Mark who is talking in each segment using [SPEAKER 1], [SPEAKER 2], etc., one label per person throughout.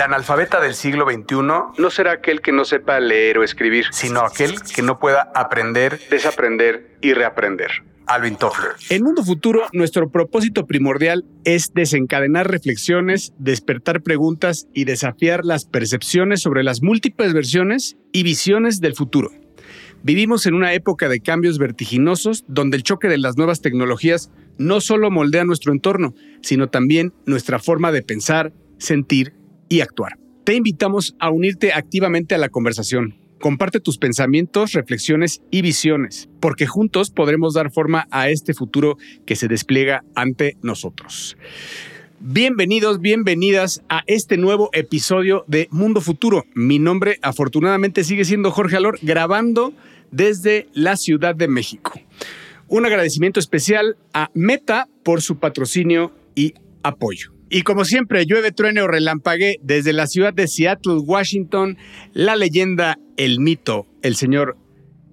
[SPEAKER 1] El analfabeta del siglo XXI no será aquel que no sepa leer o escribir, sino aquel que no pueda aprender, desaprender y reaprender. Alvin Toffler.
[SPEAKER 2] En Mundo Futuro, nuestro propósito primordial es desencadenar reflexiones, despertar preguntas y desafiar las percepciones sobre las múltiples versiones y visiones del futuro. Vivimos en una época de cambios vertiginosos donde el choque de las nuevas tecnologías no solo moldea nuestro entorno, sino también nuestra forma de pensar, sentir y actuar. Te invitamos a unirte activamente a la conversación. Comparte tus pensamientos, reflexiones y visiones, porque juntos podremos dar forma a este futuro que se despliega ante nosotros. Bienvenidos, bienvenidas a este nuevo episodio de Mundo Futuro. Mi nombre afortunadamente sigue siendo Jorge Alor, grabando desde la Ciudad de México. Un agradecimiento especial a Meta por su patrocinio y apoyo. Y como siempre, llueve, truene o relampague desde la ciudad de Seattle, Washington, la leyenda, el mito, el señor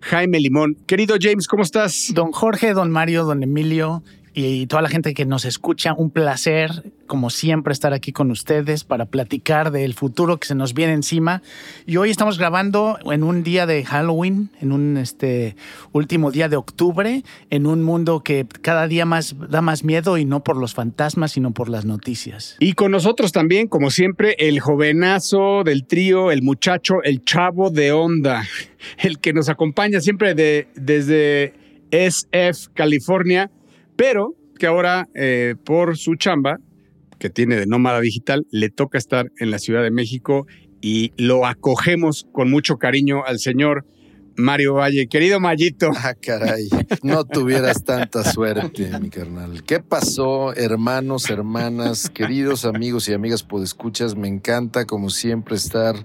[SPEAKER 2] Jaime Limón. Querido James, ¿cómo estás?
[SPEAKER 3] Don Jorge, don Mario, don Emilio, y toda la gente que nos escucha, un placer, como siempre, estar aquí con ustedes para platicar del futuro que se nos viene encima. Y hoy estamos grabando en un día de Halloween, en un este, último día de octubre, en un mundo que cada día más da más miedo y no por los fantasmas, sino por las noticias.
[SPEAKER 2] Y con nosotros también, como siempre, el jovenazo del trío, el muchacho, el chavo de onda, el que nos acompaña siempre de, desde SF, California pero que ahora eh, por su chamba, que tiene de nómada digital, le toca estar en la Ciudad de México y lo acogemos con mucho cariño al señor Mario Valle. Querido Mayito.
[SPEAKER 4] Ah, caray, no tuvieras tanta suerte, mi carnal. ¿Qué pasó, hermanos, hermanas, queridos amigos y amigas podescuchas? Me encanta, como siempre, estar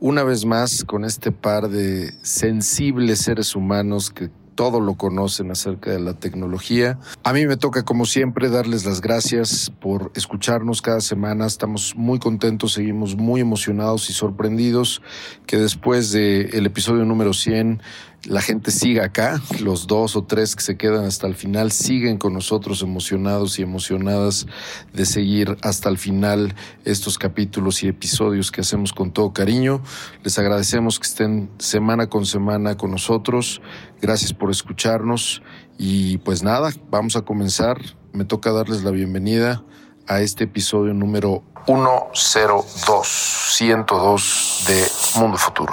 [SPEAKER 4] una vez más con este par de sensibles seres humanos que todo lo conocen acerca de la tecnología. A mí me toca, como siempre, darles las gracias por escucharnos cada semana. Estamos muy contentos, seguimos muy emocionados y sorprendidos que después del episodio número 100 la gente siga acá, los dos o tres que se quedan hasta el final siguen con nosotros emocionados y emocionadas de seguir hasta el final estos capítulos y episodios que hacemos con todo cariño. Les agradecemos que estén semana con semana con nosotros. Gracias por escucharnos y pues nada, vamos a comenzar. Me toca darles la bienvenida a este episodio número 102, 102 de Mundo Futuro.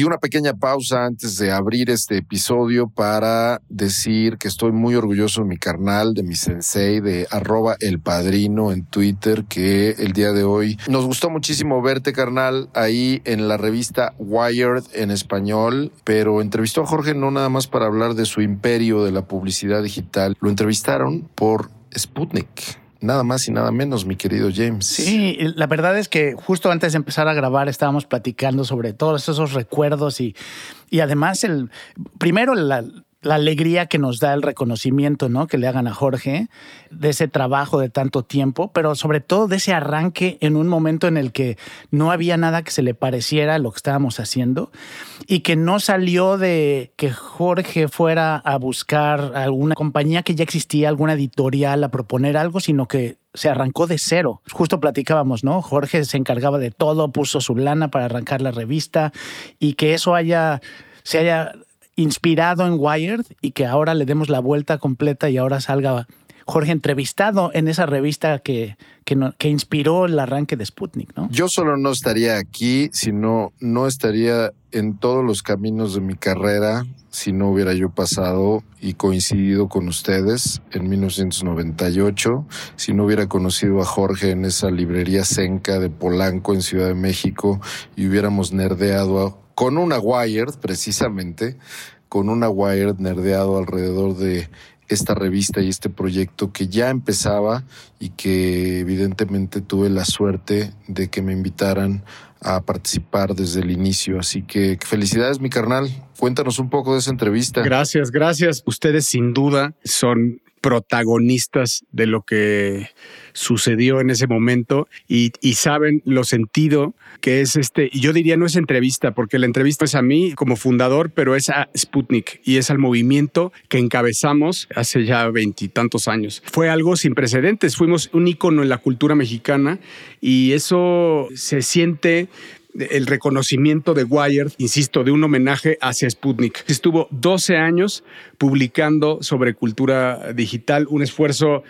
[SPEAKER 4] Y una pequeña pausa antes de abrir este episodio para decir que estoy muy orgulloso de mi carnal, de mi sensei, de arroba el padrino en Twitter, que el día de hoy nos gustó muchísimo verte, carnal, ahí en la revista Wired en español, pero entrevistó a Jorge no nada más para hablar de su imperio de la publicidad digital, lo entrevistaron por Sputnik nada más y nada menos, mi querido James.
[SPEAKER 3] Sí, la verdad es que justo antes de empezar a grabar estábamos platicando sobre todos esos recuerdos y, y además el primero la, la alegría que nos da el reconocimiento, ¿no? Que le hagan a Jorge de ese trabajo de tanto tiempo, pero sobre todo de ese arranque en un momento en el que no había nada que se le pareciera a lo que estábamos haciendo y que no salió de que Jorge fuera a buscar alguna compañía que ya existía, alguna editorial a proponer algo, sino que se arrancó de cero. Justo platicábamos, ¿no? Jorge se encargaba de todo, puso su lana para arrancar la revista y que eso haya se haya inspirado en Wired y que ahora le demos la vuelta completa y ahora salga Jorge entrevistado en esa revista que, que, inspiró el arranque de Sputnik, ¿no?
[SPEAKER 4] Yo solo no estaría aquí, sino no estaría en todos los caminos de mi carrera si no hubiera yo pasado y coincidido con ustedes en 1998, si no hubiera conocido a Jorge en esa librería Senca de Polanco en Ciudad de México y hubiéramos nerdeado con una Wired, precisamente, con una Wired nerdeado alrededor de esta revista y este proyecto que ya empezaba y que evidentemente tuve la suerte de que me invitaran a participar desde el inicio. Así que felicidades, mi carnal. Cuéntanos un poco de esa entrevista.
[SPEAKER 2] Gracias, gracias. Ustedes sin duda son protagonistas de lo que sucedió en ese momento y, saben lo sentido que es este, yo diría no es entrevista, porque la entrevista es a mí como fundador, pero es a Sputnik y es al movimiento que encabezamos hace ya veintitantos años. Fue algo sin precedentes, fuimos un ícono en la cultura mexicana y eso se siente el reconocimiento de Wired, insisto, de un homenaje hacia Sputnik. Estuvo 12 años publicando sobre cultura digital, un esfuerzo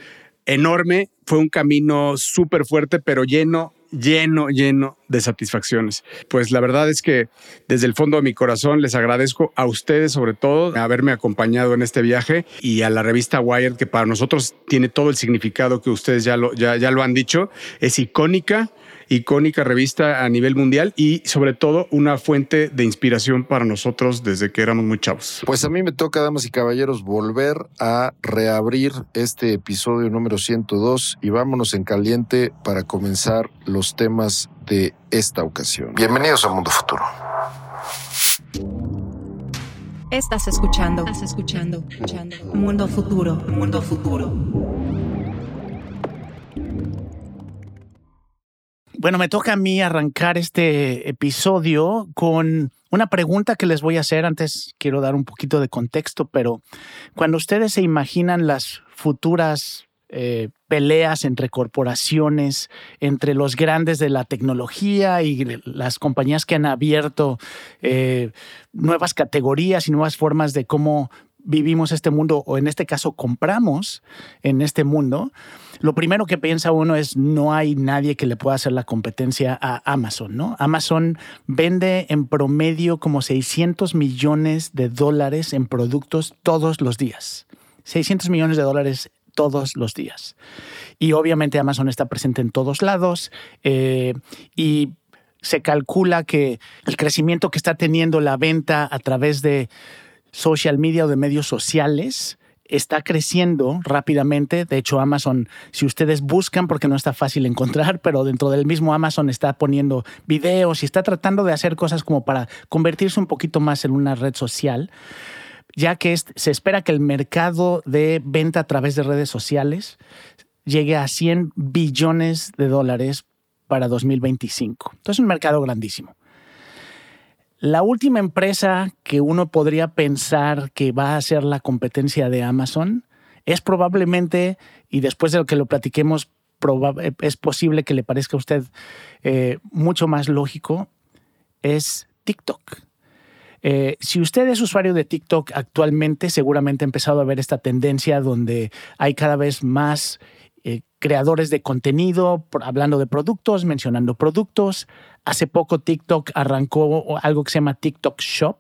[SPEAKER 2] enorme, fue un camino súper fuerte, pero lleno lleno, lleno de satisfacciones. Pues la verdad es que desde el fondo de mi corazón les agradezco a ustedes sobre todo haberme acompañado en este viaje y a la revista Wired que para nosotros tiene todo el significado que ustedes ya lo, ya, ya lo han dicho. Es icónica, icónica revista a nivel mundial y sobre todo una fuente de inspiración para nosotros desde que éramos muy chavos.
[SPEAKER 4] Pues a mí me toca, damas y caballeros, volver a reabrir este episodio número 102 y vámonos en caliente para comenzar los temas de esta ocasión. Bienvenidos a Mundo Futuro.
[SPEAKER 5] Estás escuchando, estás escuchando, escuchando. Mundo Futuro, Mundo Futuro.
[SPEAKER 3] Bueno, me toca a mí arrancar este episodio con una pregunta que les voy a hacer. Antes quiero dar un poquito de contexto, pero cuando ustedes se imaginan las futuras eh, peleas entre corporaciones, entre los grandes de la tecnología y las compañías que han abierto eh, nuevas categorías y nuevas formas de cómo vivimos este mundo, o en este caso compramos en este mundo, lo primero que piensa uno es no hay nadie que le pueda hacer la competencia a Amazon, ¿no? Amazon vende en promedio como 600 millones de dólares en productos todos los días. 600 millones de dólares todos los días. Y obviamente Amazon está presente en todos lados eh, y se calcula que el crecimiento que está teniendo la venta a través de social media o de medios sociales está creciendo rápidamente. De hecho, Amazon, si ustedes buscan, porque no está fácil encontrar, pero dentro del mismo Amazon está poniendo videos y está tratando de hacer cosas como para convertirse un poquito más en una red social, ya que se espera que el mercado de venta a través de redes sociales llegue a 100 billones de dólares para 2025. Entonces, es un mercado grandísimo. La última empresa que uno podría pensar que va a ser la competencia de Amazon es probablemente, y después de lo que lo platiquemos, es posible que le parezca a usted eh, mucho más lógico, es TikTok. Eh, si usted es usuario de TikTok actualmente, seguramente ha empezado a ver esta tendencia donde hay cada vez más eh, creadores de contenido hablando de productos, mencionando productos, Hace poco TikTok arrancó algo que se llama TikTok Shop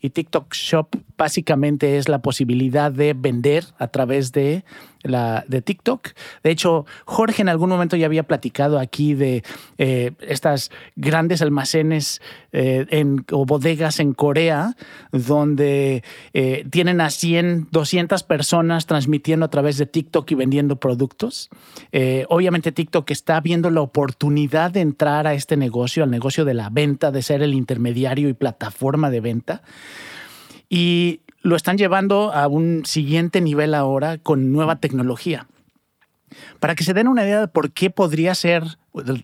[SPEAKER 3] y TikTok Shop básicamente es la posibilidad de vender a través de, la, de TikTok. De hecho, Jorge en algún momento ya había platicado aquí de eh, estas grandes almacenes eh, o bodegas en Corea donde eh, tienen a 100, 200 personas transmitiendo a través de TikTok y vendiendo productos. obviamente TikTok está viendo la oportunidad de entrar a este negocio al negocio de la venta, de ser el intermediario y plataforma de venta. Y lo están llevando a un siguiente nivel ahora con nueva tecnología. Para que se den una idea de por qué podría ser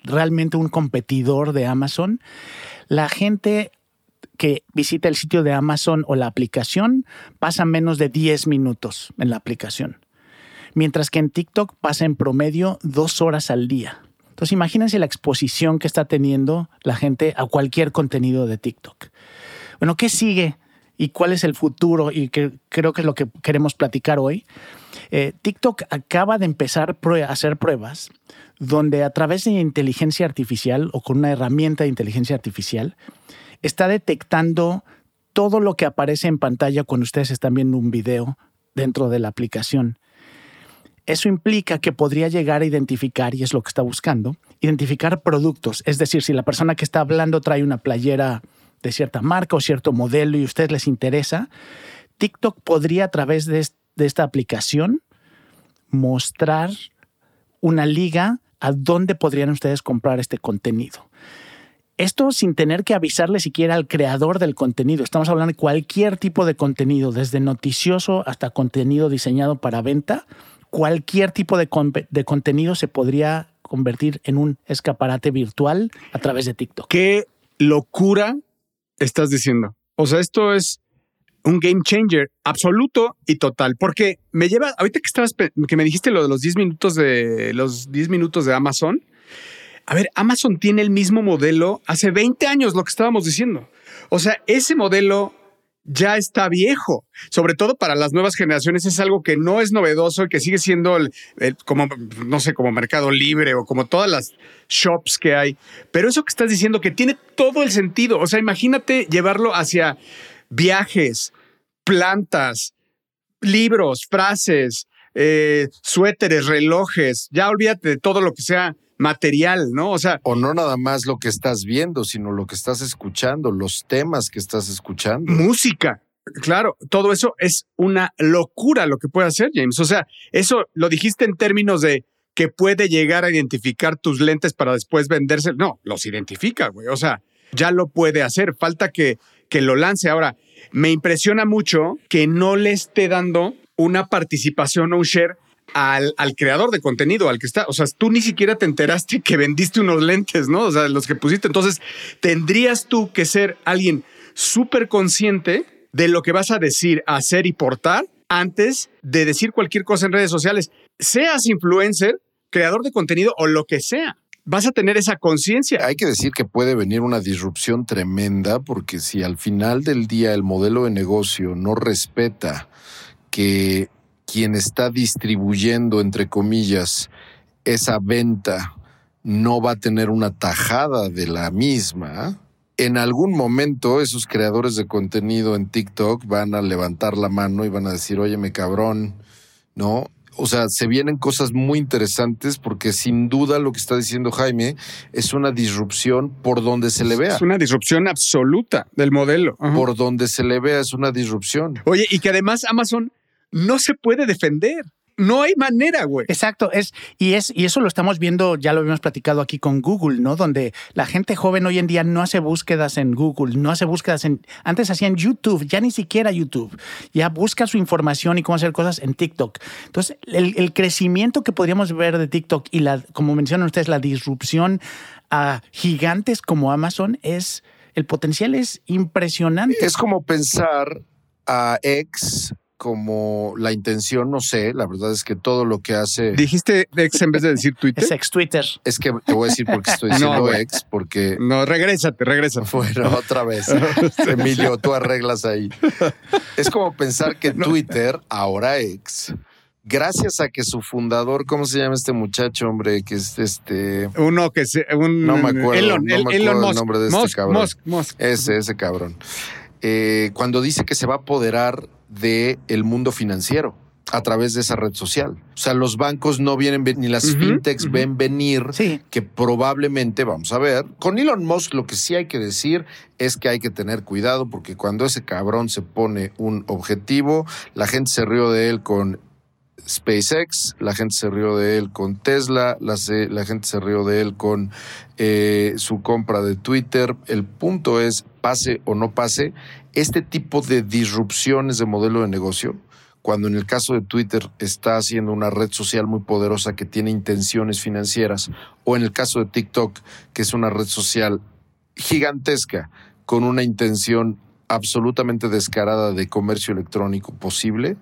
[SPEAKER 3] realmente un competidor de Amazon, la gente que visita el sitio de Amazon o la aplicación pasa menos de 10 minutos en la aplicación, mientras que en TikTok pasa en promedio dos horas al día. Entonces imagínense la exposición que está teniendo la gente a cualquier contenido de TikTok. Bueno, ¿qué sigue y cuál es el futuro? Y que creo que es lo que queremos platicar hoy. Eh, TikTok acaba de empezar a hacer pruebas donde a través de inteligencia artificial o con una herramienta de inteligencia artificial está detectando todo lo que aparece en pantalla cuando ustedes están viendo un video dentro de la aplicación. Eso implica que podría llegar a identificar, y es lo que está buscando, identificar productos. Es decir, si la persona que está hablando trae una playera de cierta marca o cierto modelo y a ustedes les interesa, TikTok podría a través de, esta aplicación mostrar una liga a dónde podrían ustedes comprar este contenido. esto sin tener que avisarle siquiera al creador del contenido. Estamos hablando de cualquier tipo de contenido, desde noticioso hasta contenido diseñado para venta. Cualquier tipo de, contenido se podría convertir en un escaparate virtual a través de TikTok.
[SPEAKER 2] ¿Qué locura estás diciendo? O sea, esto es un game changer absoluto y total, porque me lleva, ahorita que estabas, que me dijiste lo de los 10 minutos de los 10 minutos de Amazon. A ver, Amazon tiene el mismo modelo hace 20 años, lo que estábamos diciendo. O sea, ese modelo ya está viejo, sobre todo para las nuevas generaciones es algo que no es novedoso y que sigue siendo el, como, no sé, como mercado libre o como todas las shops que hay. Pero eso que estás diciendo que tiene todo el sentido, o sea, imagínate llevarlo hacia viajes, plantas, libros, frases, eh, suéteres, relojes, ya olvídate de todo lo que sea material, ¿no?
[SPEAKER 4] O sea. O no nada más lo que estás viendo, sino lo que estás escuchando, los temas que estás escuchando.
[SPEAKER 2] Música. Claro, todo eso es una locura lo que puede hacer, James. O sea, eso lo dijiste en términos de que puede llegar a identificar tus lentes para después venderse. No, los identifica, güey. O sea, ya lo puede hacer. Falta que que lo lance. Ahora, me impresiona mucho que no le esté dando una participación o un share al, al, creador de contenido, al que está. O sea, tú ni siquiera te enteraste que vendiste unos lentes, ¿no? O sea, los que pusiste. Entonces, tendrías tú que ser alguien súper consciente de lo que vas a decir, hacer y portar antes de decir cualquier cosa en redes sociales. Seas influencer, creador de contenido o lo que sea vas a tener esa conciencia.
[SPEAKER 4] Hay que decir que puede venir una disrupción tremenda porque si al final del día el modelo de negocio no respeta que quien está distribuyendo, entre comillas, esa venta no va a tener una tajada de la misma, en algún momento esos creadores de contenido en TikTok van a levantar la mano y van a decir, oye, me cabrón, ¿no? o sea, se vienen cosas muy interesantes porque sin duda lo que está diciendo Jaime es una disrupción por donde se le vea.
[SPEAKER 2] Es una disrupción absoluta del modelo.
[SPEAKER 4] Por donde se le vea es una disrupción.
[SPEAKER 2] Oye, y que además Amazon no se puede defender. No hay manera, güey.
[SPEAKER 3] Exacto, es y es y eso lo estamos viendo, ya lo habíamos platicado aquí con Google, ¿no? Donde la gente joven hoy en día no hace búsquedas en Google, no hace búsquedas en antes hacían YouTube, ya ni siquiera YouTube. Ya busca su información y cómo hacer cosas en TikTok. Entonces, el, crecimiento que podríamos ver de TikTok y la como mencionan ustedes la disrupción a gigantes como Amazon es el potencial es impresionante.
[SPEAKER 4] Es como pensar a ex como la intención, no sé, la verdad es que todo lo que hace...
[SPEAKER 2] ¿Dijiste ex en vez de decir Twitter?
[SPEAKER 3] Es ex Twitter.
[SPEAKER 4] Es que te voy a decir por qué estoy diciendo ex, porque...
[SPEAKER 2] No, regrésate, regrésate.
[SPEAKER 4] Bueno, otra vez. Emilio, tú arreglas ahí. Es como pensar que Twitter, ahora ex, gracias a que su fundador, ¿cómo se llama este muchacho, hombre? Que es este.
[SPEAKER 2] Uno que se. Un,
[SPEAKER 4] no me acuerdo, Elon, no me acuerdo el nombre de este cabrón. Ese, ese cabrón. Eh, cuando dice que se va a apoderar del el mundo financiero a través de esa red social. O sea, los bancos no vienen, ni las fintechs ven venir, que probablemente, vamos a ver, con Elon Musk lo que sí hay que decir es que hay que tener cuidado porque cuando ese cabrón se pone un objetivo, la gente se rió de él con SpaceX, la gente se rió de él con Tesla, la, la gente se rió de él con eh, su compra de Twitter. El punto es, pase o no pase, este tipo de disrupciones de modelo de negocio, cuando en el caso de Twitter está haciendo una red social muy poderosa que tiene intenciones financieras, o en el caso de TikTok, que es una red social gigantesca con una intención absolutamente descarada de comercio electrónico posible,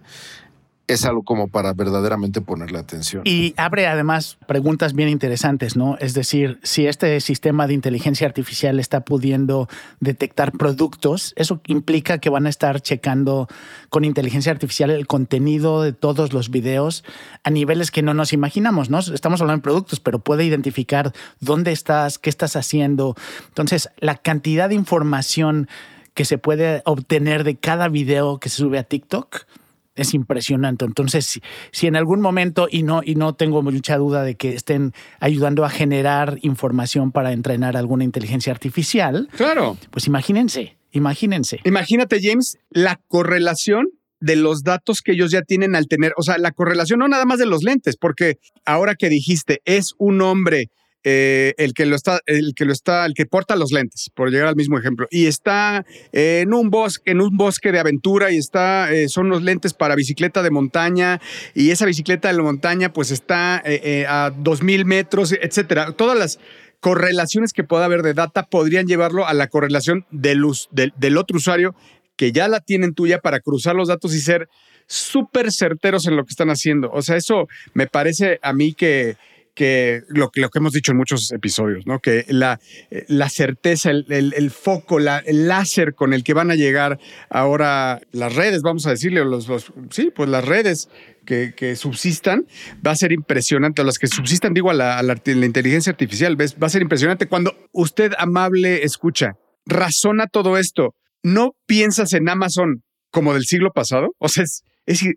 [SPEAKER 4] es algo como para verdaderamente ponerle atención.
[SPEAKER 3] Y abre además preguntas bien interesantes, ¿no? Es decir, si este sistema de inteligencia artificial está pudiendo detectar productos, eso implica que van a estar checando con inteligencia artificial el contenido de todos los videos a niveles que no nos imaginamos, ¿no? Estamos hablando de productos, pero puede identificar dónde estás, qué estás haciendo. Entonces, la cantidad de información que se puede obtener de cada video que se sube a TikTok es impresionante. Entonces, si, en algún momento, y no, y no tengo mucha duda de que estén ayudando a generar información para entrenar alguna inteligencia artificial,
[SPEAKER 2] claro.
[SPEAKER 3] Pues imagínense, imagínense.
[SPEAKER 2] Imagínate, James, la correlación de los datos que ellos ya tienen al tener, o sea, la correlación no nada más de los lentes, porque ahora que dijiste, es un hombre eh, el que lo está, el que lo está, el que porta los lentes, por llegar al mismo ejemplo, y está en un bosque, en un bosque de aventura y está, eh, son los lentes para bicicleta de montaña y esa bicicleta de montaña pues está eh, a 2000 metros, etcétera. Todas las correlaciones que pueda haber de data podrían llevarlo a la correlación de luz, del otro usuario que ya la tienen tuya para cruzar los datos y ser súper certeros en lo que están haciendo. O sea, eso me parece a mí que que lo, que hemos dicho en muchos episodios, ¿no? Que la, la certeza, el, el, foco, el láser con el que van a llegar ahora las redes, vamos a decirle, los, sí, pues las redes que, que, subsistan, va a ser impresionante. Las que subsistan, digo, a la, la, inteligencia artificial, ¿ves? va a ser impresionante cuando usted, amable, escucha, razona todo esto. No piensas en Amazon como del siglo pasado. O sea, es,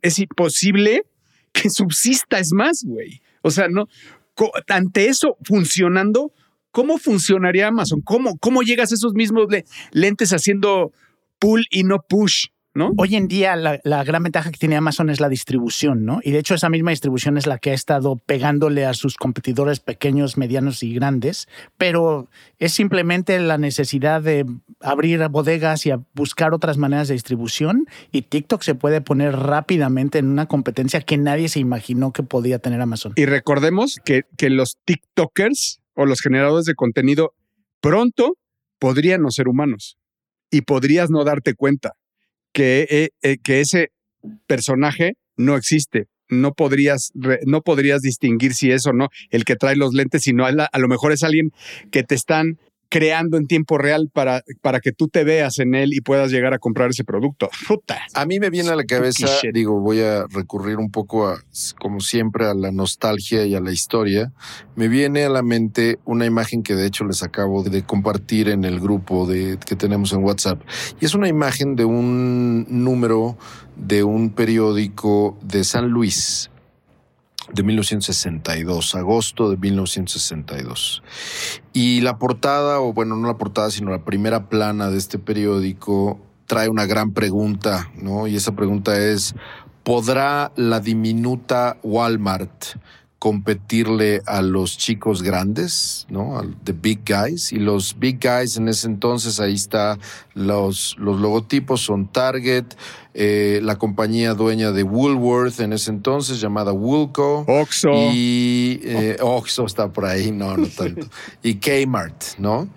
[SPEAKER 2] es imposible que subsista, es más, güey. O sea, no, ante eso funcionando, ¿cómo funcionaría Amazon? ¿Cómo, cómo llegas a esos mismos lentes haciendo pull y no push? ¿No?
[SPEAKER 3] Hoy en día la, la, gran ventaja que tiene Amazon es la distribución, ¿no? Y de hecho esa misma distribución es la que ha estado pegándole a sus competidores pequeños, medianos y grandes, pero es simplemente la necesidad de abrir bodegas y buscar otras maneras de distribución y TikTok se puede poner rápidamente en una competencia que nadie se imaginó que podía tener Amazon.
[SPEAKER 2] Y recordemos que, que los TikTokers o los generadores de contenido pronto podrían no ser humanos y podrías no darte cuenta que, eh, eh, que ese personaje no existe. No podrías, no podrías distinguir si es o no el que trae los lentes, sino a, a lo mejor es alguien que te están creando en tiempo real para, para que tú te veas en él y puedas llegar a comprar ese producto.
[SPEAKER 4] A mí me viene a la cabeza, digo, voy a recurrir un poco a, como siempre, a la nostalgia y a la historia. Me viene a la mente una imagen que de hecho les acabo de compartir en el grupo de, que tenemos en WhatsApp. Y es una imagen de un número de un periódico de San Luis, de 1962, agosto de 1962. Y la portada, o bueno, no la portada, sino la primera plana de este periódico trae una gran pregunta, ¿no? Y esa pregunta es, ¿podrá la diminuta Walmart competirle a los chicos grandes, ¿no? Al the big guys. Y los big guys en ese entonces, ahí está, los, los logotipos son Target, eh, la compañía dueña de Woolworth en ese entonces, llamada Woolco.
[SPEAKER 2] Oxo.
[SPEAKER 4] Y eh, Oxo está por ahí, no, no tanto. y Kmart, ¿no?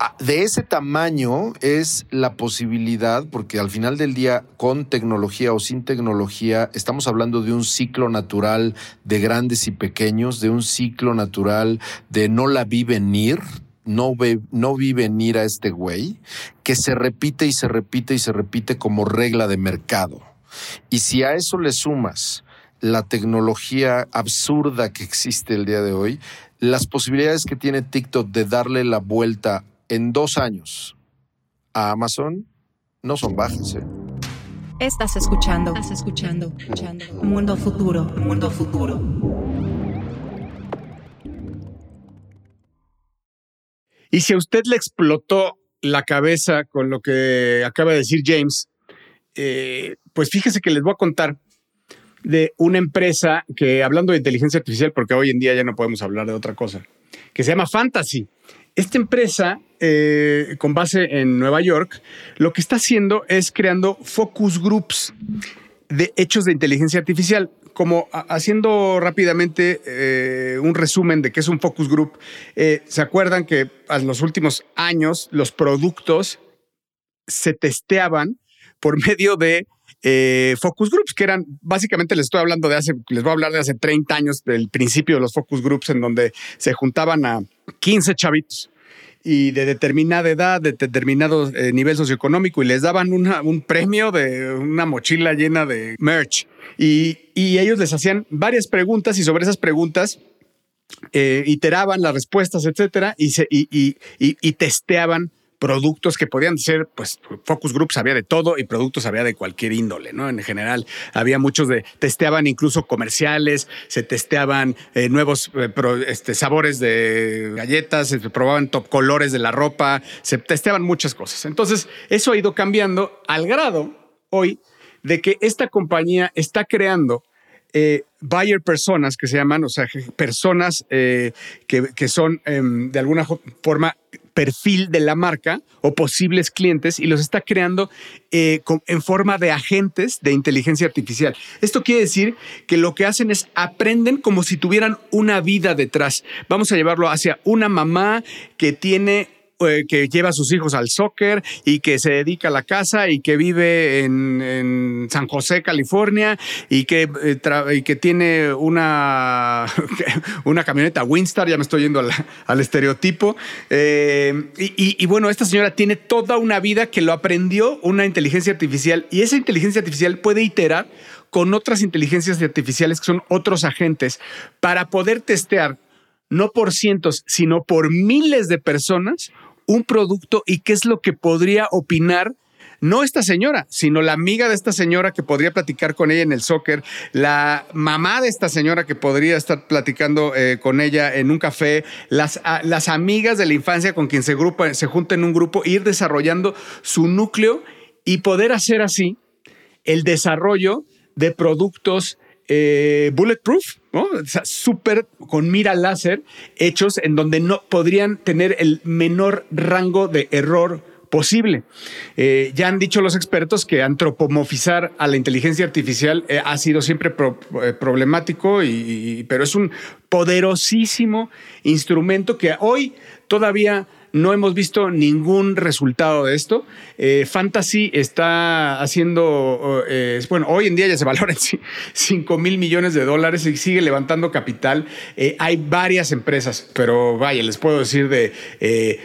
[SPEAKER 4] Ah, de ese tamaño es la posibilidad, porque al final del día, con tecnología o sin tecnología, estamos hablando de un ciclo natural de grandes y pequeños, de un ciclo natural de no la vi venir, no, ve, no vi venir a este güey, que se repite y se repite y se repite como regla de mercado. Y si a eso le sumas la tecnología absurda que existe el día de hoy, las posibilidades que tiene TikTok de darle la vuelta en dos años a Amazon no son bajas. ¿eh?
[SPEAKER 5] Estás escuchando, estás escuchando, escuchando. Mundo futuro, mundo futuro.
[SPEAKER 2] Y si a usted le explotó la cabeza con lo que acaba de decir James, eh, pues fíjese que les voy a contar de una empresa que, hablando de inteligencia artificial, porque hoy en día ya no podemos hablar de otra cosa, que se llama Fantasy. Esta empresa, eh, con base en Nueva York, lo que está haciendo es creando focus groups de hechos de inteligencia artificial. Como haciendo rápidamente eh, un resumen de qué es un focus group, eh, se acuerdan que en los últimos años los productos se testeaban por medio de focus groups, que eran, básicamente les estoy hablando de hace, les voy a hablar de hace 30 años, del principio de los focus groups, en donde se juntaban a 15 chavitos y de determinada edad, de determinado eh, nivel socioeconómico, y les daban un premio de una mochila llena de merch. Y, ellos les hacían varias preguntas y sobre esas preguntas eh, iteraban las respuestas, etcétera, y, se, y, y testeaban productos que podían ser, pues, focus groups había de todo y productos había de cualquier índole, ¿no? En general, había muchos de, testeaban incluso comerciales, se testeaban eh, nuevos eh, este, sabores de galletas, se probaban top colores de la ropa, se testeaban muchas cosas. Entonces, eso ha ido cambiando al grado hoy de que esta compañía está creando eh, buyer personas que se llaman, o sea, personas eh, que, son em, de alguna forma perfil de la marca o posibles clientes y los está creando eh, en forma de agentes de inteligencia artificial. Esto quiere decir que lo que hacen es aprenden como si tuvieran una vida detrás. Vamos a llevarlo hacia una mamá que tiene eh, que lleva a sus hijos al soccer y que se dedica a la casa y que vive en, San José, California y que, eh, que tiene una, una camioneta Winstar, ya me estoy yendo al, estereotipo. Eh, y, y bueno, esta señora tiene toda una vida que lo aprendió una inteligencia artificial y esa inteligencia artificial puede iterar con otras inteligencias artificiales que son otros agentes para poder testear no por cientos, sino por miles de personas un producto y qué es lo que podría opinar no esta señora, sino la amiga de esta señora que podría platicar con ella en el soccer, la mamá de esta señora que podría estar platicando eh, con ella en un café, las, las, amigas de la infancia con quien se, grupa, se junta en un grupo, ir desarrollando su núcleo y poder hacer así el desarrollo de productos eh, bulletproof, súper con mira láser, hechos en donde no podrían tener el menor rango de error posible. Eh, ya han dicho los expertos que antropomorfizar a la inteligencia artificial eh, ha sido siempre problemático, pero es un poderosísimo instrumento que hoy todavía no hemos visto ningún resultado de esto. Eh, Fantasy está haciendo, eh, bueno, hoy en día ya se valora en 5 mil millones de dólares y sigue levantando capital. Eh, hay varias empresas, pero vaya, les puedo decir de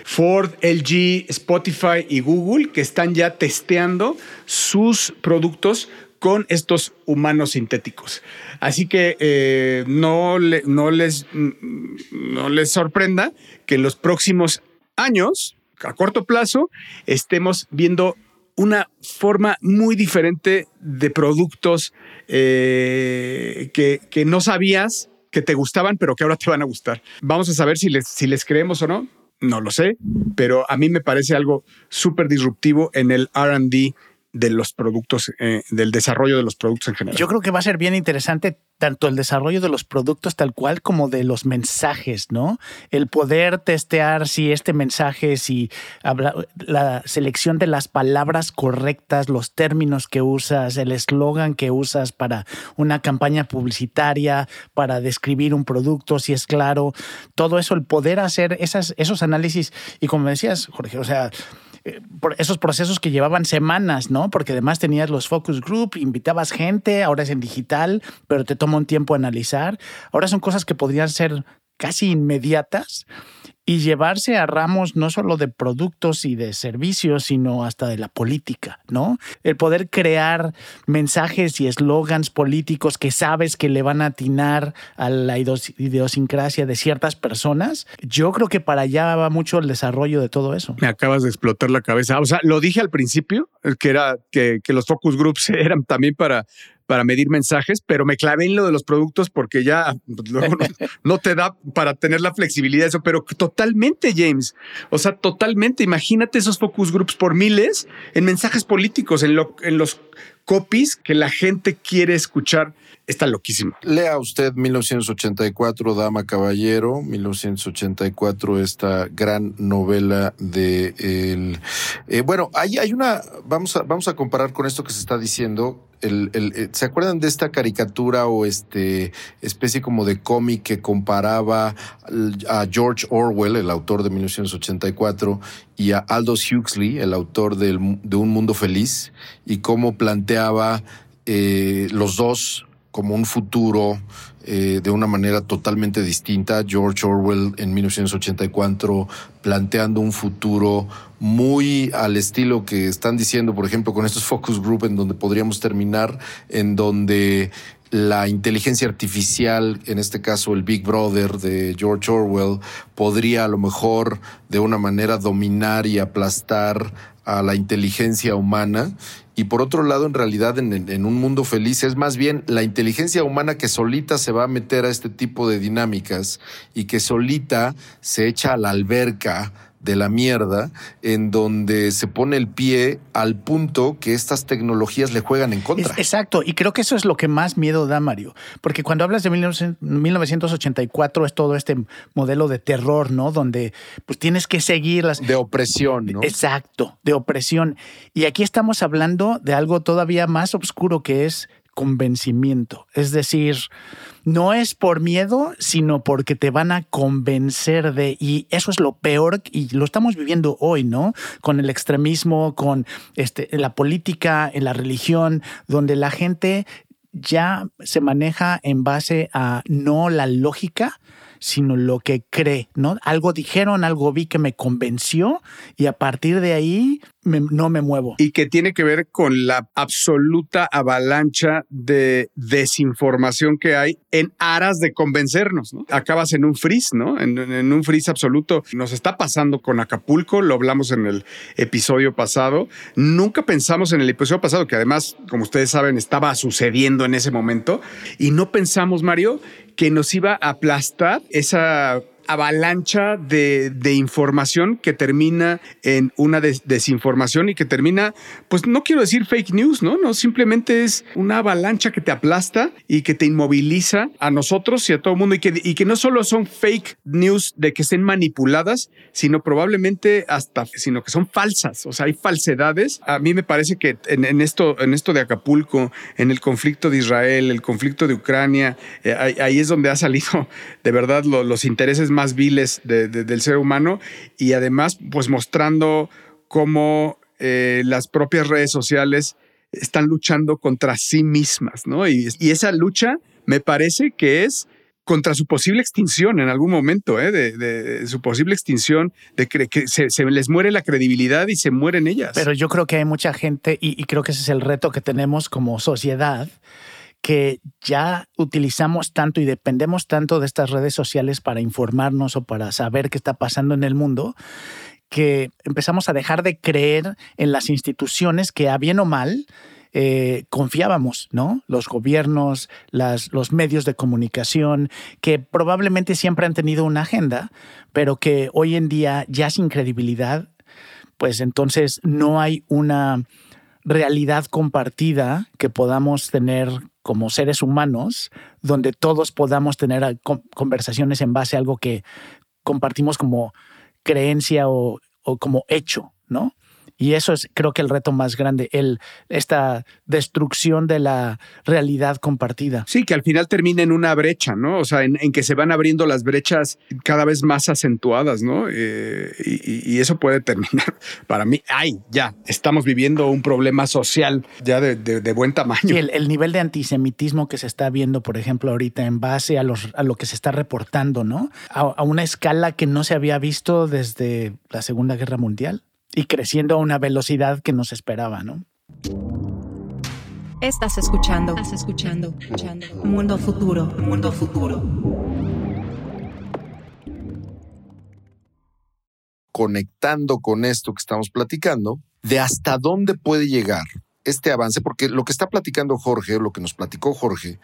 [SPEAKER 2] Ford, LG, Spotify y Google que están ya testeando sus productos con estos humanos sintéticos. Así que no, no, les, no les sorprenda que en los próximos años, a corto plazo, estemos viendo una forma muy diferente de productos eh, que, que, no sabías que te gustaban, pero que ahora te van a gustar. Vamos a saber si les, si les creemos o no. No lo sé, pero a mí me parece algo súper disruptivo en el RD de los productos, eh, del desarrollo de los productos en general.
[SPEAKER 3] Yo creo que va a ser bien interesante tanto el desarrollo de los productos tal cual como de los mensajes, ¿no? El poder testear si este mensaje, si la selección de las palabras correctas, los términos que usas, el eslogan que usas para una campaña publicitaria, para describir un producto, si es claro, todo eso, el poder hacer esos análisis. Y como decías, Jorge, o sea, esos procesos que llevaban semanas, ¿no? Porque además tenías los focus group, invitabas gente, ahora es en digital, pero te toma un tiempo analizar. Ahora son cosas que podrían ser casi inmediatas y llevarse a ramos no solo de productos y de servicios, sino hasta de la política, ¿no? El poder crear mensajes y eslogans políticos que sabes que le van a atinar a la idiosincrasia de ciertas personas, yo creo que para allá va mucho el desarrollo de todo eso.
[SPEAKER 2] Me acabas de explotar la cabeza. O sea, lo dije al principio, que era que, que los focus groups eran también para para medir mensajes, pero me clavé en lo de los productos porque ya pues, luego no, te da para tener la flexibilidad de eso, pero totalmente, James. O sea, totalmente. Imagínate esos focus groups por miles en mensajes políticos, en, lo, en los copies que la gente quiere escuchar. Está loquísimo.
[SPEAKER 4] Lea usted 1984, Dama Caballero, 1984, esta gran novela de el. Eh, bueno, hay, hay una. Vamos a, vamos a comparar con esto que se está diciendo eh, ¿se acuerdan de esta caricatura o este especie como de cómic que comparaba a George Orwell, el autor de 1984, y a Aldous Huxley, el autor de Un Mundo Feliz, y cómo planteaba eh, los dos como un futuro eh, de una manera totalmente distinta. George Orwell en 1984 planteando un futuro muy al estilo que están diciendo, por ejemplo, con estos focus group en donde podríamos terminar, en donde la inteligencia artificial, en este caso el Big Brother de George Orwell, podría a lo mejor de una manera dominar y aplastar a la inteligencia humana. Y por otro lado, en realidad, en, un mundo feliz es más bien la inteligencia humana que solita se va a meter a este tipo de dinámicas y que solita se echa a la alberca de la mierda en donde se pone el pie al punto que estas tecnologías le juegan en contra.
[SPEAKER 3] exacto, y creo que eso es lo que más miedo da, Mario, porque cuando hablas de 1984 es todo este modelo de terror, ¿no? Donde pues tienes que seguir las...
[SPEAKER 4] De opresión, ¿no?
[SPEAKER 3] Exacto, de opresión. Y aquí estamos hablando de algo todavía más oscuro que es convencimiento. Es decir, no es por miedo, sino porque te van a convencer de, y eso es lo peor, y lo estamos viviendo hoy, ¿no? Con el extremismo, con este, la política, en la religión, donde la gente ya se maneja en base a no la lógica, sino lo que cree, ¿no? Algo dijeron, algo vi que me convenció y a partir de ahí no me muevo.
[SPEAKER 2] Y que tiene que ver con la absoluta avalancha de desinformación que hay en aras de convencernos, ¿no? Acabas en un freeze, ¿no? En, en un freeze absoluto. Nos está pasando con Acapulco, lo hablamos en el episodio pasado. Nunca pensamos en el episodio pasado, que además, como ustedes saben, estaba sucediendo en ese momento. Y no pensamos, Mario, que nos iba a aplastar esa avalancha de, información que termina en una desinformación y que termina, pues no quiero decir fake news, ¿no? No, simplemente es una avalancha que te aplasta y que te inmoviliza a nosotros y a todo el mundo y que, y que no solo son fake news de que estén manipuladas, sino probablemente hasta, sino que son falsas, o sea, hay falsedades. A mí me parece que en, esto, en esto de Acapulco, en el conflicto de Israel, el conflicto de Ucrania, eh, ahí, es donde ha salido de verdad los intereses más más viles del ser humano y además pues mostrando cómo eh, las propias redes sociales están luchando contra sí mismas, ¿no? Y, esa lucha me parece que es contra su posible extinción en algún momento, ¿eh? de, su posible extinción, de que, se, les muere la credibilidad y se mueren ellas.
[SPEAKER 3] Pero yo creo que hay mucha gente, y creo que ese es el reto que tenemos como sociedad, que ya utilizamos tanto y dependemos tanto de estas redes sociales para informarnos o para saber qué está pasando en el mundo, que empezamos a dejar de creer en las instituciones que a bien o mal eh, confiábamos, ¿no? Los gobiernos, las, los medios de comunicación, que probablemente siempre han tenido una agenda, pero que hoy en día ya sin credibilidad, pues entonces no hay una realidad compartida que podamos tener como seres humanos, donde todos podamos tener conversaciones en base a algo que compartimos como creencia o, o como hecho, ¿no? Y eso es, creo que el reto más grande, el, esta destrucción de la realidad compartida.
[SPEAKER 2] Sí, que al final termina en una brecha, ¿no? O sea, en, que se van abriendo las brechas cada vez más acentuadas, ¿no? Eh, y, eso puede terminar, para mí, ay, ya, estamos viviendo un problema social ya de, buen tamaño.
[SPEAKER 3] Sí, el, nivel de antisemitismo que se está viendo, por ejemplo, ahorita en base a, los, a lo que se está reportando, ¿no? a una escala que no se había visto desde la Segunda Guerra Mundial y creciendo a una velocidad que no se esperaba, ¿no?
[SPEAKER 5] Estás escuchando, estás escuchando, escuchando. Mundo futuro, mundo futuro.
[SPEAKER 4] Conectando con esto que estamos platicando, de hasta dónde puede llegar este avance, porque lo que está platicando Jorge, lo que nos platicó Jorge,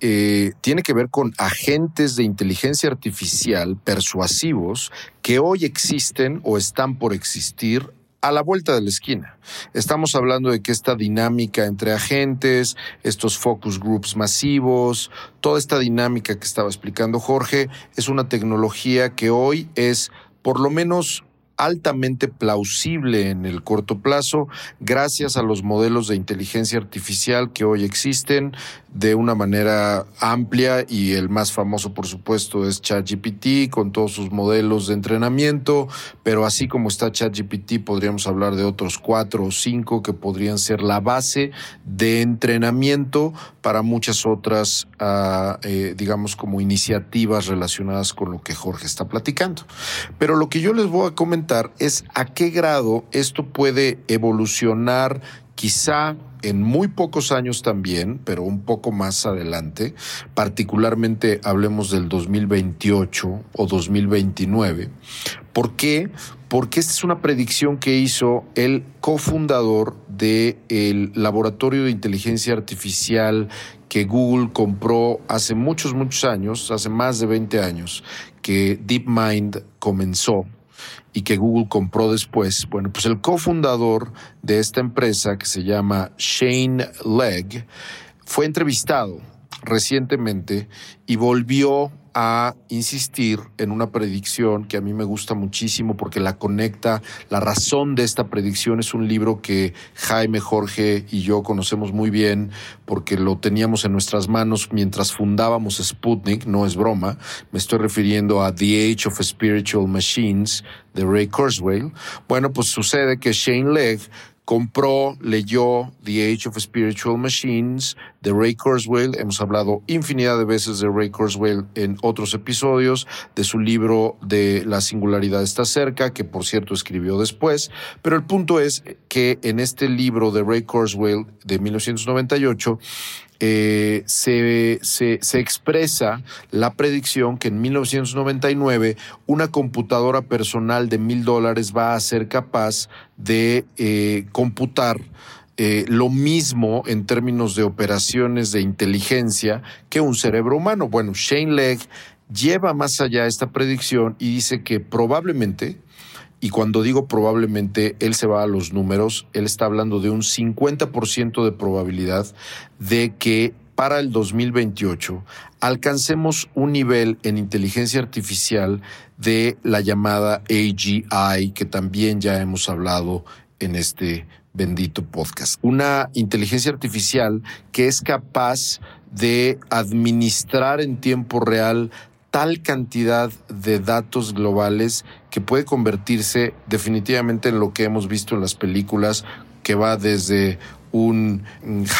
[SPEAKER 4] eh, tiene que ver con agentes de inteligencia artificial persuasivos que hoy existen o están por existir a la vuelta de la esquina. Estamos hablando de que esta dinámica entre agentes, estos focus groups masivos, toda esta dinámica que estaba explicando Jorge, es una tecnología que hoy es por lo menos altamente plausible en el corto plazo gracias a los modelos de inteligencia artificial que hoy existen de una manera amplia y el más famoso por supuesto es ChatGPT con todos sus modelos de entrenamiento, pero así como está ChatGPT podríamos hablar de otros cuatro o cinco que podrían ser la base de entrenamiento para muchas otras, ah, eh, digamos como iniciativas relacionadas con lo que Jorge está platicando. Pero lo que yo les voy a comentar es a qué grado esto puede evolucionar quizá en muy pocos años también, pero un poco más adelante, particularmente hablemos del 2028 o 2029. ¿Por qué? Porque esta es una predicción que hizo el cofundador del laboratorio de inteligencia artificial que Google compró hace muchos, muchos años, hace más de 20 años, que DeepMind comenzó y que Google compró después. Bueno, pues el cofundador de esta empresa que se llama Shane Legg fue entrevistado recientemente y volvió a insistir en una predicción que a mí me gusta muchísimo porque la conecta. La razón de esta predicción es un libro que Jaime, Jorge y yo conocemos muy bien porque lo teníamos en nuestras manos mientras fundábamos Sputnik, no es broma. Me estoy refiriendo a The Age of Spiritual Machines de Ray Kurzweil. Bueno, pues sucede que Shane Legg compró, leyó The Age of Spiritual Machines de Ray Kurzweil. Hemos hablado infinidad de veces de Ray Kurzweil en otros episodios, de su libro de La singularidad está cerca, que por cierto escribió después. Pero el punto es que en este libro de Ray Kurzweil de 1998, eh, se, se, expresa la predicción que en 1999 una computadora personal de mil dólares va a ser capaz de eh, computar eh, lo mismo en términos de operaciones de inteligencia que un cerebro humano. Bueno, Shane Legg lleva más allá esta predicción y dice que probablemente y cuando digo probablemente, él se va a los números, él está hablando de un 50% de probabilidad de que para el 2028 alcancemos un nivel en inteligencia artificial de la llamada AGI, que también ya hemos hablado en este bendito podcast. Una inteligencia artificial que es capaz de administrar en tiempo real tal cantidad de datos globales que puede convertirse definitivamente en lo que hemos visto en las películas, que va desde un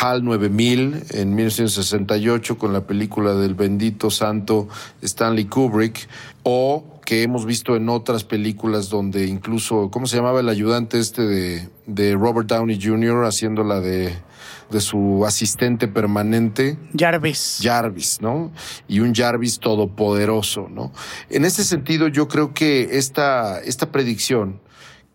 [SPEAKER 4] HAL 9000 en 1968 con la película del bendito santo Stanley Kubrick, o que hemos visto en otras películas donde incluso, ¿cómo se llamaba el ayudante este de, de Robert Downey Jr. haciendo la de de su asistente permanente.
[SPEAKER 3] Jarvis.
[SPEAKER 4] Jarvis, ¿no? Y un Jarvis todopoderoso, ¿no? En ese sentido, yo creo que esta, esta predicción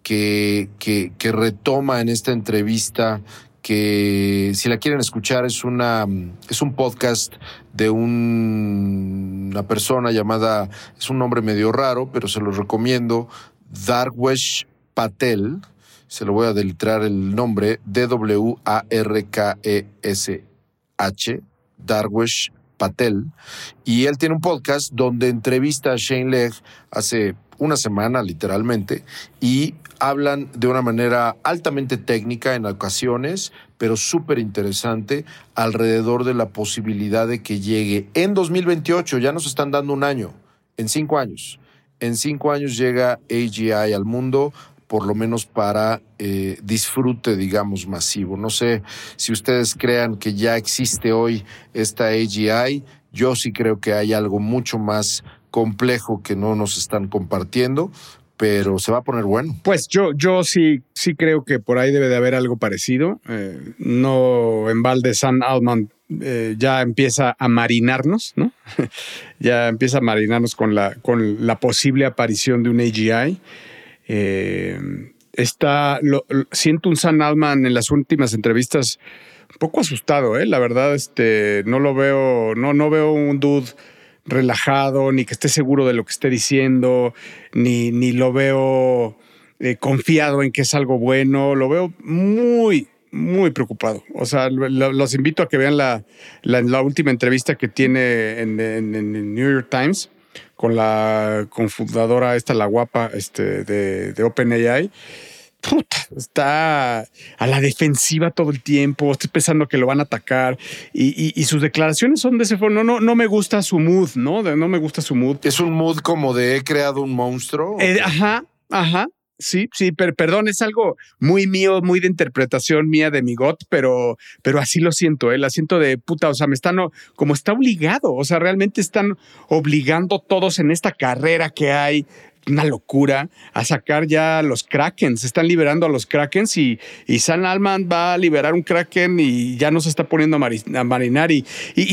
[SPEAKER 4] que, que, que retoma en esta entrevista que si la quieren escuchar es una es un podcast de una persona llamada es un nombre medio raro pero se lo recomiendo Darwesh Patel se lo voy a deletrar el nombre, D-W-A-R-K-E-S-H, Darwish Patel, y él tiene un podcast donde entrevista a Shane Legg hace una semana, literalmente, y hablan de una manera altamente técnica en ocasiones, pero súper interesante, alrededor de la posibilidad de que llegue en 2028, ya nos están dando un año, en cinco años. En cinco años llega AGI al mundo, por lo menos para eh, disfrute, digamos, masivo. No sé si ustedes crean que ya existe hoy esta AGI, yo sí creo que hay algo mucho más complejo que no nos están compartiendo, pero se va a poner bueno.
[SPEAKER 2] Pues yo, yo sí, sí creo que por ahí debe de haber algo parecido. Eh, no en balde San Altman eh, ya empieza a marinarnos, ¿no? ya empieza a marinarnos con la, con la posible aparición de un AGI. Eh, está, siento un San Alman en las últimas entrevistas un poco asustado, ¿eh? La verdad, este, no lo veo, no, no veo un dude relajado, ni que esté seguro de lo que esté diciendo, ni, ni lo veo eh, confiado en que es algo bueno, lo veo muy, muy preocupado. O sea, los invito a que vean la, la, última entrevista que tiene en, en, en New York Times con la confundadora esta, la guapa, este, de, de OpenAI. está a la defensiva todo el tiempo, estoy pensando que lo van a atacar y, sus declaraciones son de ese fondo. No, no, no me gusta su mood, ¿no? no me gusta su mood.
[SPEAKER 4] Es un mood como de he creado un monstruo.
[SPEAKER 2] Eh, ajá, ajá. Sí, sí, pero perdón, es algo muy mío, muy de interpretación mía de mi got, pero, pero así lo siento, ¿eh? la siento de puta, o sea, me están, como está obligado, o sea, realmente están obligando todos en esta carrera que hay una locura a sacar ya los Krakens. Están liberando a los Krakens y, y San Alman va a liberar un Kraken y ya no se está poniendo a, marinar. Y,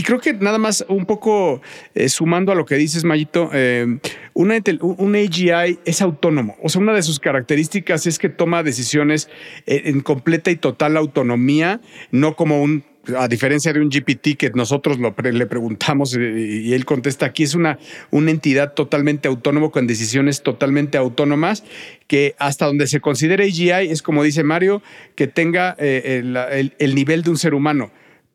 [SPEAKER 2] creo que nada más un poco eh, sumando a lo que dices, Mayito, eh, una, un AGI es autónomo. O sea, una de sus características es que toma decisiones en completa y total autonomía, no como un a diferencia de un GPT que nosotros le preguntamos y él contesta, aquí es una, una entidad totalmente autónoma con decisiones totalmente autónomas que hasta donde se considere AGI es como dice Mario, que tenga eh, el, el nivel de un ser humano.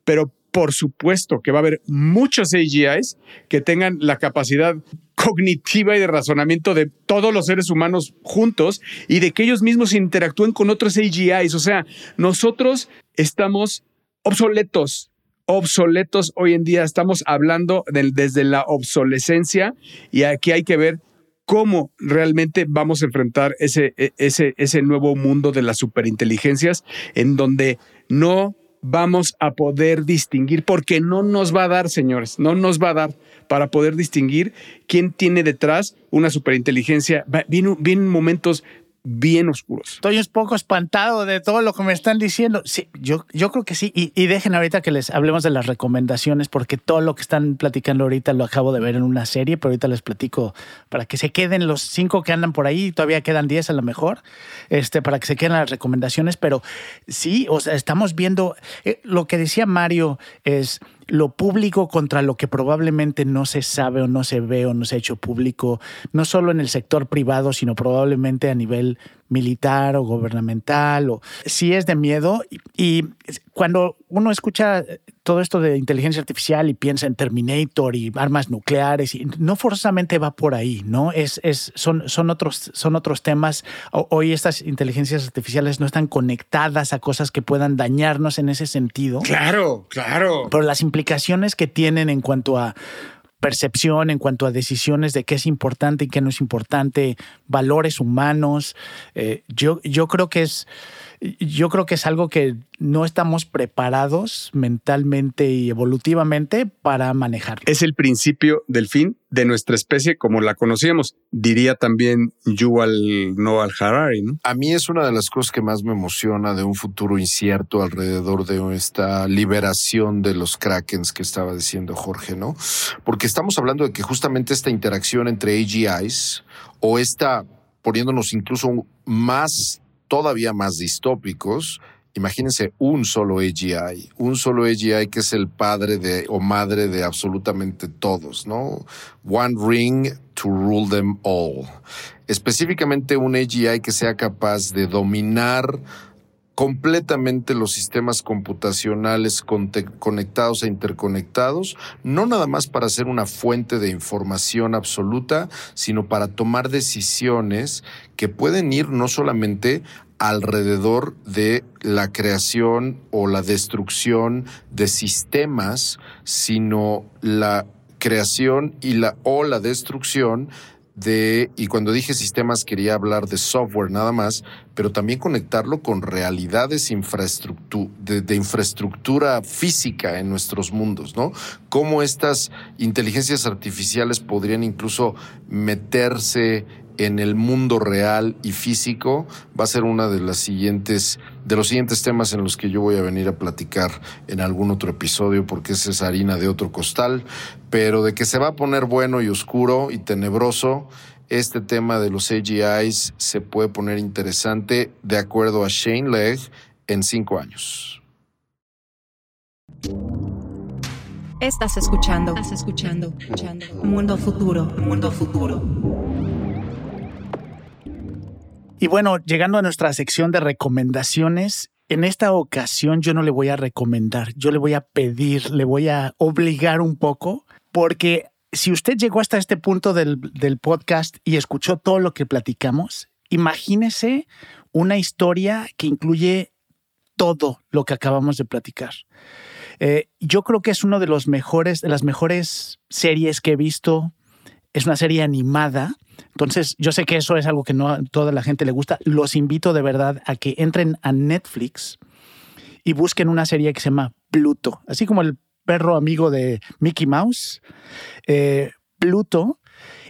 [SPEAKER 2] Pero por supuesto que va a haber muchos AGIs que tengan la capacidad cognitiva y de razonamiento de todos los seres humanos juntos y de que ellos mismos interactúen con otros AGIs. O sea, nosotros estamos obsoletos, obsoletos hoy en día. Estamos hablando desde la obsolescencia y aquí hay que ver cómo realmente vamos a enfrentar ese, e, ese, ese nuevo mundo de las superinteligencias en donde no vamos a poder distinguir, porque no nos va a dar, señores, no nos va a dar para poder distinguir quién tiene detrás una superinteligencia. Vienen momentos bien oscuros.
[SPEAKER 3] Estoy un poco espantado de todo lo que me están diciendo. Sí, yo, yo creo que sí. Y, dejen ahorita que les hablemos de las recomendaciones, porque todo lo que están platicando ahorita lo acabo de ver en una serie, pero ahorita les platico para que se queden los cinco que andan por ahí, todavía quedan diez a lo mejor, este, para que se queden las recomendaciones. Pero sí, o sea, estamos viendo eh, lo que decía Mario es lo público contra lo que probablemente no se sabe o no se ve o no se ha hecho público, no solo en el sector privado, sino probablemente a nivel militar o gubernamental. O, sí es de miedo. Y, cuando uno escucha todo esto de inteligencia artificial y piensa en Terminator y armas nucleares, y no forzosamente va por ahí, ¿no? Es, es, son, son, otros, son otros temas. Hoy estas inteligencias artificiales no están conectadas a cosas que puedan dañarnos en ese sentido.
[SPEAKER 2] Claro, claro.
[SPEAKER 3] Pero las implicaciones que tienen en cuanto a percepción en cuanto a decisiones de qué es importante y qué no es importante, valores humanos. Eh, yo, yo creo que es yo creo que es algo que no estamos preparados mentalmente y evolutivamente para manejar.
[SPEAKER 2] Es el principio del fin de nuestra especie como la conocíamos, diría también Yuval Noah Harari.
[SPEAKER 4] A mí es una de las cosas que más me emociona de un futuro incierto alrededor de esta liberación de los krakens que estaba diciendo Jorge, ¿no? Porque estamos hablando de que justamente esta interacción entre AGIs o esta poniéndonos incluso más todavía más distópicos, imagínense un solo AGI, un solo AGI que es el padre de o madre de absolutamente todos, ¿no? One ring to rule them all. Específicamente un AGI que sea capaz de dominar completamente los sistemas computacionales conectados e interconectados, no nada más para ser una fuente de información absoluta, sino para tomar decisiones que pueden ir no solamente alrededor de la creación o la destrucción de sistemas, sino la creación y la o la destrucción de, y cuando dije sistemas quería hablar de software nada más, pero también conectarlo con realidades de, de, infraestructura física en nuestros mundos, ¿no? Cómo estas inteligencias artificiales podrían incluso meterse en el mundo real y físico va a ser una de las siguientes de los siguientes temas en los que yo voy a venir a platicar en algún otro episodio porque esa es harina de otro costal, pero de que se va a poner bueno y oscuro y tenebroso, este tema de los AGIs se puede poner interesante de acuerdo a Shane Legg en cinco años.
[SPEAKER 5] Estás escuchando, estás escuchando, escuchando. Mundo futuro, mundo futuro.
[SPEAKER 3] Y bueno, llegando a nuestra sección de recomendaciones, en esta ocasión yo no le voy a recomendar, yo le voy a pedir, le voy a obligar un poco, porque si usted llegó hasta este punto del, podcast y escuchó todo lo que platicamos, imagínese una historia que incluye todo lo que acabamos de platicar. Eh, yo creo que es uno de los mejores, de las mejores series que he visto. Es una serie animada entonces, yo sé que eso es algo que no a toda la gente le gusta. Los invito de verdad a que entren a Netflix y busquen una serie que se llama Pluto, así como el perro amigo de Mickey Mouse. Eh, Pluto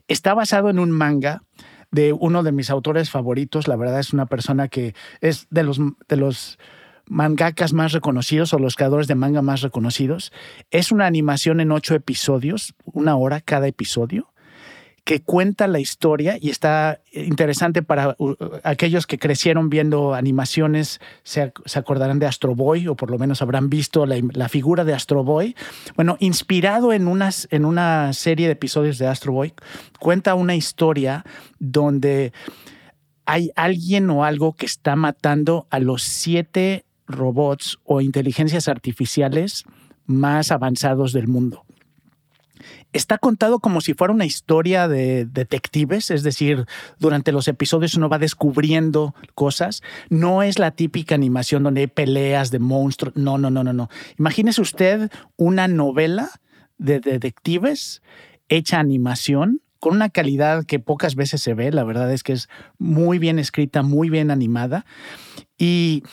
[SPEAKER 3] está basado en un manga de uno de mis autores favoritos. La verdad es una persona que es de los, de los mangakas más reconocidos o los creadores de manga más reconocidos. Es una animación en ocho episodios, una hora cada episodio que cuenta la historia y está interesante para aquellos que crecieron viendo animaciones, se, acordarán de Astro Boy o por lo menos habrán visto la, figura de Astro Boy. Bueno, inspirado en, en una serie de episodios de Astro Boy, cuenta una historia donde hay alguien o algo que está matando a los siete robots o inteligencias artificiales más avanzados del mundo está contado como si fuera una historia de detectives, es decir, durante los episodios uno va descubriendo cosas. No es la típica animación donde hay peleas de monstruos. No, no, no, no, no. Imagínese usted una novela de detectives hecha animación con una calidad que pocas veces se ve. La verdad es que es muy bien escrita, muy bien animada y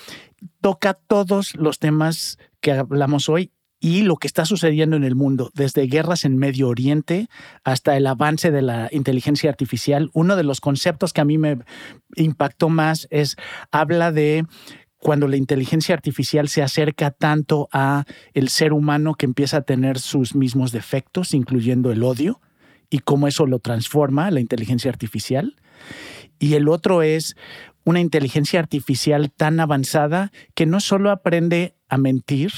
[SPEAKER 3] toca todos los temas que hablamos hoy y lo que está sucediendo en el mundo, desde guerras en Medio Oriente hasta el avance de la inteligencia artificial. Uno de los conceptos que a mí me impactó más es, habla de cuando la inteligencia artificial se acerca tanto a el ser humano que empieza a tener sus mismos defectos, incluyendo el odio, y cómo eso lo transforma la inteligencia artificial. Y el otro es una inteligencia artificial tan avanzada que no solo aprende a mentir,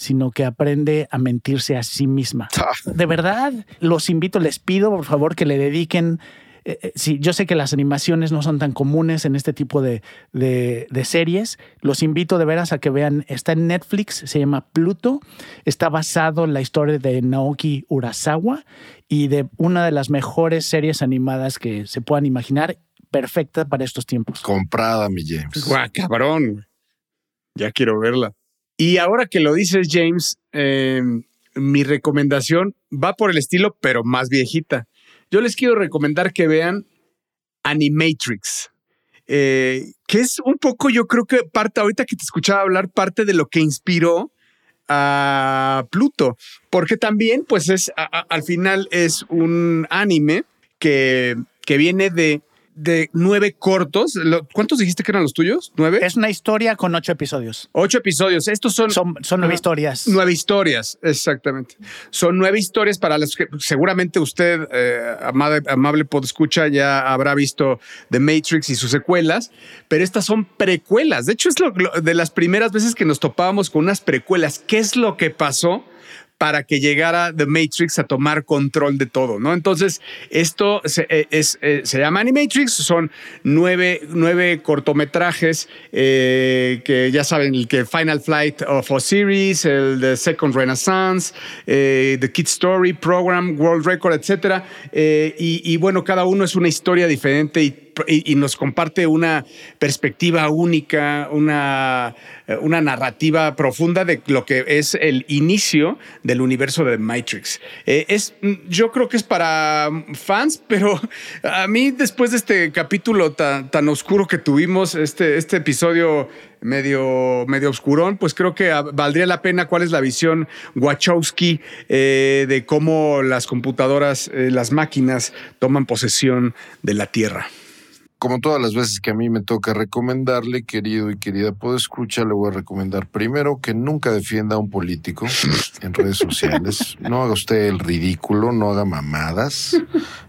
[SPEAKER 3] sino que aprende a mentirse a sí misma. Ah. De verdad, los invito, les pido por favor que le dediquen eh, eh, sí, yo sé que las animaciones no son tan comunes en este tipo de, de, series. Los invito de veras a que vean. Está en Netflix, se llama Pluto. Está basado en la historia de Naoki Urasawa y de una de las mejores series animadas que se puedan imaginar. Perfecta para estos tiempos.
[SPEAKER 4] Comprada, mi James.
[SPEAKER 2] Guau, cabrón. Ya quiero verla. Y ahora que lo dices, James, em, mi recomendación va por el estilo, pero más viejita. Yo les quiero recomendar que vean Animatrix, eh, que es un poco, yo creo que parte, ahorita que te escuchaba hablar, parte de lo que inspiró a Pluto, porque también, pues es, al final es un anime que, que viene de de nueve cortos. ¿Cuántos dijiste que eran los tuyos? ¿Nueve?
[SPEAKER 3] Es una historia con ocho episodios.
[SPEAKER 2] Ocho episodios. Estos son...
[SPEAKER 3] Son, nueve historias.
[SPEAKER 2] Nueve historias, exactamente. Son nueve historias para las que seguramente usted, eh, amable, amable podescucha, ya habrá visto The Matrix y sus secuelas, pero estas son precuelas. De hecho, es lo, de las primeras veces que nos topábamos con unas precuelas. ¿Qué es lo que pasó? Para que llegara The Matrix a tomar control de todo, ¿no? Entonces, esto se, eh, eh, llama Animatrix, son nueve, nueve cortometrajes eh, que ya saben, el que Final Flight of Osiris, el The Second Renaissance, The Kid Story, Program, World Record, etc. Y, y, bueno, cada uno es una historia diferente y y, nos comparte una perspectiva única, una, una narrativa profunda de lo que es el inicio del universo de Matrix. Eh, es, yo creo que es para fans, pero a mí después de este capítulo tan, tan oscuro que tuvimos, este, este episodio medio, medio oscurón, pues creo que valdría la pena cuál es la visión Wachowski eh, de cómo las computadoras, eh, las máquinas toman posesión de la Tierra
[SPEAKER 4] como todas las veces que a mí me toca recomendarle, querido y querida escuchar, le voy a recomendar primero que nunca defienda a un político en redes sociales. No haga usted el ridículo, no haga mamadas,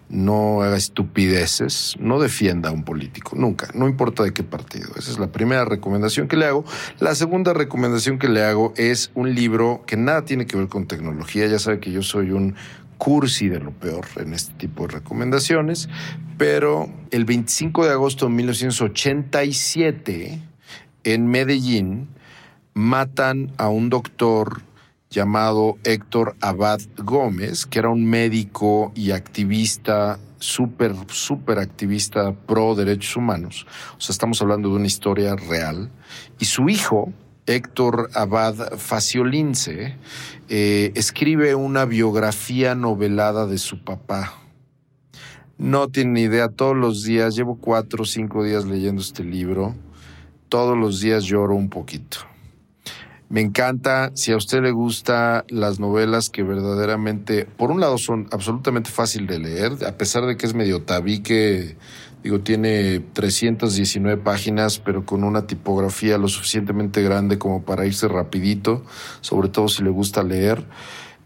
[SPEAKER 4] no haga estupideces, no defienda a un político, nunca, no importa de qué partido. Esa es la primera recomendación que le hago. La segunda recomendación que le hago es un libro que nada tiene que ver con tecnología. Ya sabe que yo soy un cursi de lo peor en este tipo de recomendaciones, pero el 25 de agosto de 1987, en Medellín, matan a un doctor llamado Héctor Abad Gómez, que era un médico y activista, súper, súper activista pro derechos humanos. O sea, estamos hablando de una historia real. Y su hijo, Héctor Abad Faciolince, eh, escribe una biografía novelada de su papá. No tiene idea, todos los días, llevo cuatro o cinco días leyendo este libro, todos los días lloro un poquito. Me encanta, si a usted le gustan las novelas que verdaderamente, por un lado son absolutamente fácil de leer, a pesar de que es medio tabique Digo, tiene 319 páginas, pero con una tipografía lo suficientemente grande como para irse rapidito, sobre todo si le gusta leer.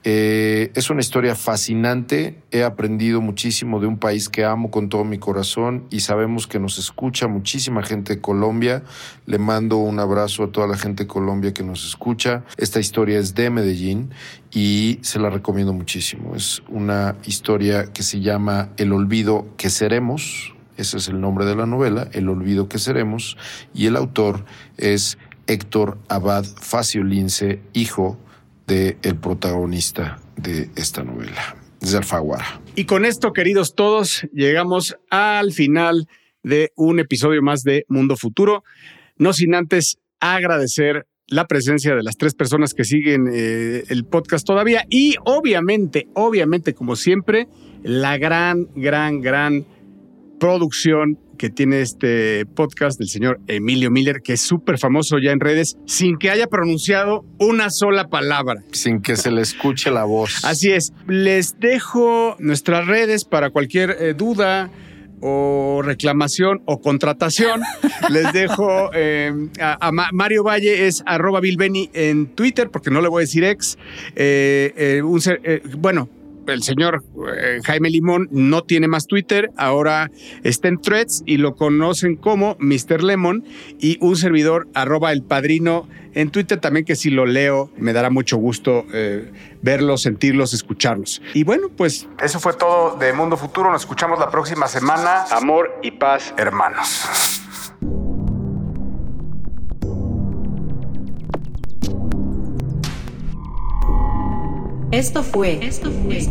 [SPEAKER 4] Eh, es una historia fascinante. He aprendido muchísimo de un país que amo con todo mi corazón y sabemos que nos escucha muchísima gente de Colombia. Le mando un abrazo a toda la gente de Colombia que nos escucha. Esta historia es de Medellín y se la recomiendo muchísimo. Es una historia que se llama El olvido que seremos. Ese es el nombre de la novela, El olvido que seremos. Y el autor es Héctor Abad Faciolince, hijo del el protagonista de esta novela, desde Alfaguara.
[SPEAKER 2] Y con esto, queridos todos, llegamos al final de un episodio más de Mundo Futuro. No sin antes agradecer la presencia de las tres personas que siguen eh, el podcast todavía y obviamente, obviamente, como siempre, la gran, gran, gran producción que tiene este podcast del señor Emilio Miller, que es súper famoso ya en redes, sin que haya pronunciado una sola palabra.
[SPEAKER 4] Sin que se le escuche la voz.
[SPEAKER 2] Así es. Les dejo nuestras redes para cualquier eh, duda o reclamación o contratación. Les dejo eh, a, a Mario Valle es arroba Bilbeni en Twitter, porque no le voy a decir ex. Eh, un bueno, el señor eh, Jaime Limón no tiene más Twitter, ahora está en Threads y lo conocen como Mr. Lemon y un servidor arroba el padrino en Twitter también que si lo leo me dará mucho gusto eh, verlos, sentirlos, escucharlos. Y bueno, pues eso fue todo de Mundo Futuro, nos escuchamos la próxima semana. Amor y paz, hermanos.
[SPEAKER 5] Esto fue, esto fue,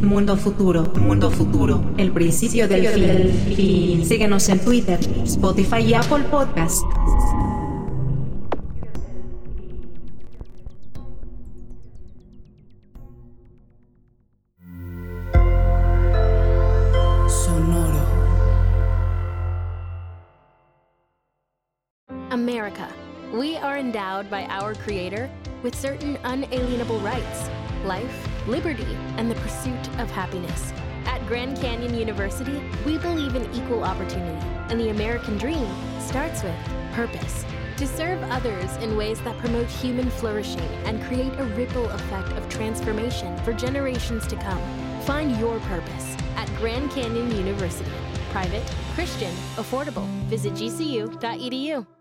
[SPEAKER 5] Mundo Futuro, Mundo Futuro, el principio del fin. Síguenos en Twitter, Spotify y Apple Podcast.
[SPEAKER 6] Sonoro. America. We are endowed by our Creator with certain unalienable rights life, liberty, and the pursuit of happiness. At Grand Canyon University, we believe in equal opportunity, and the American dream starts with purpose. To serve others in ways that promote human flourishing and create a ripple effect of transformation for generations to come. Find your purpose at Grand Canyon University. Private, Christian, affordable. Visit gcu.edu.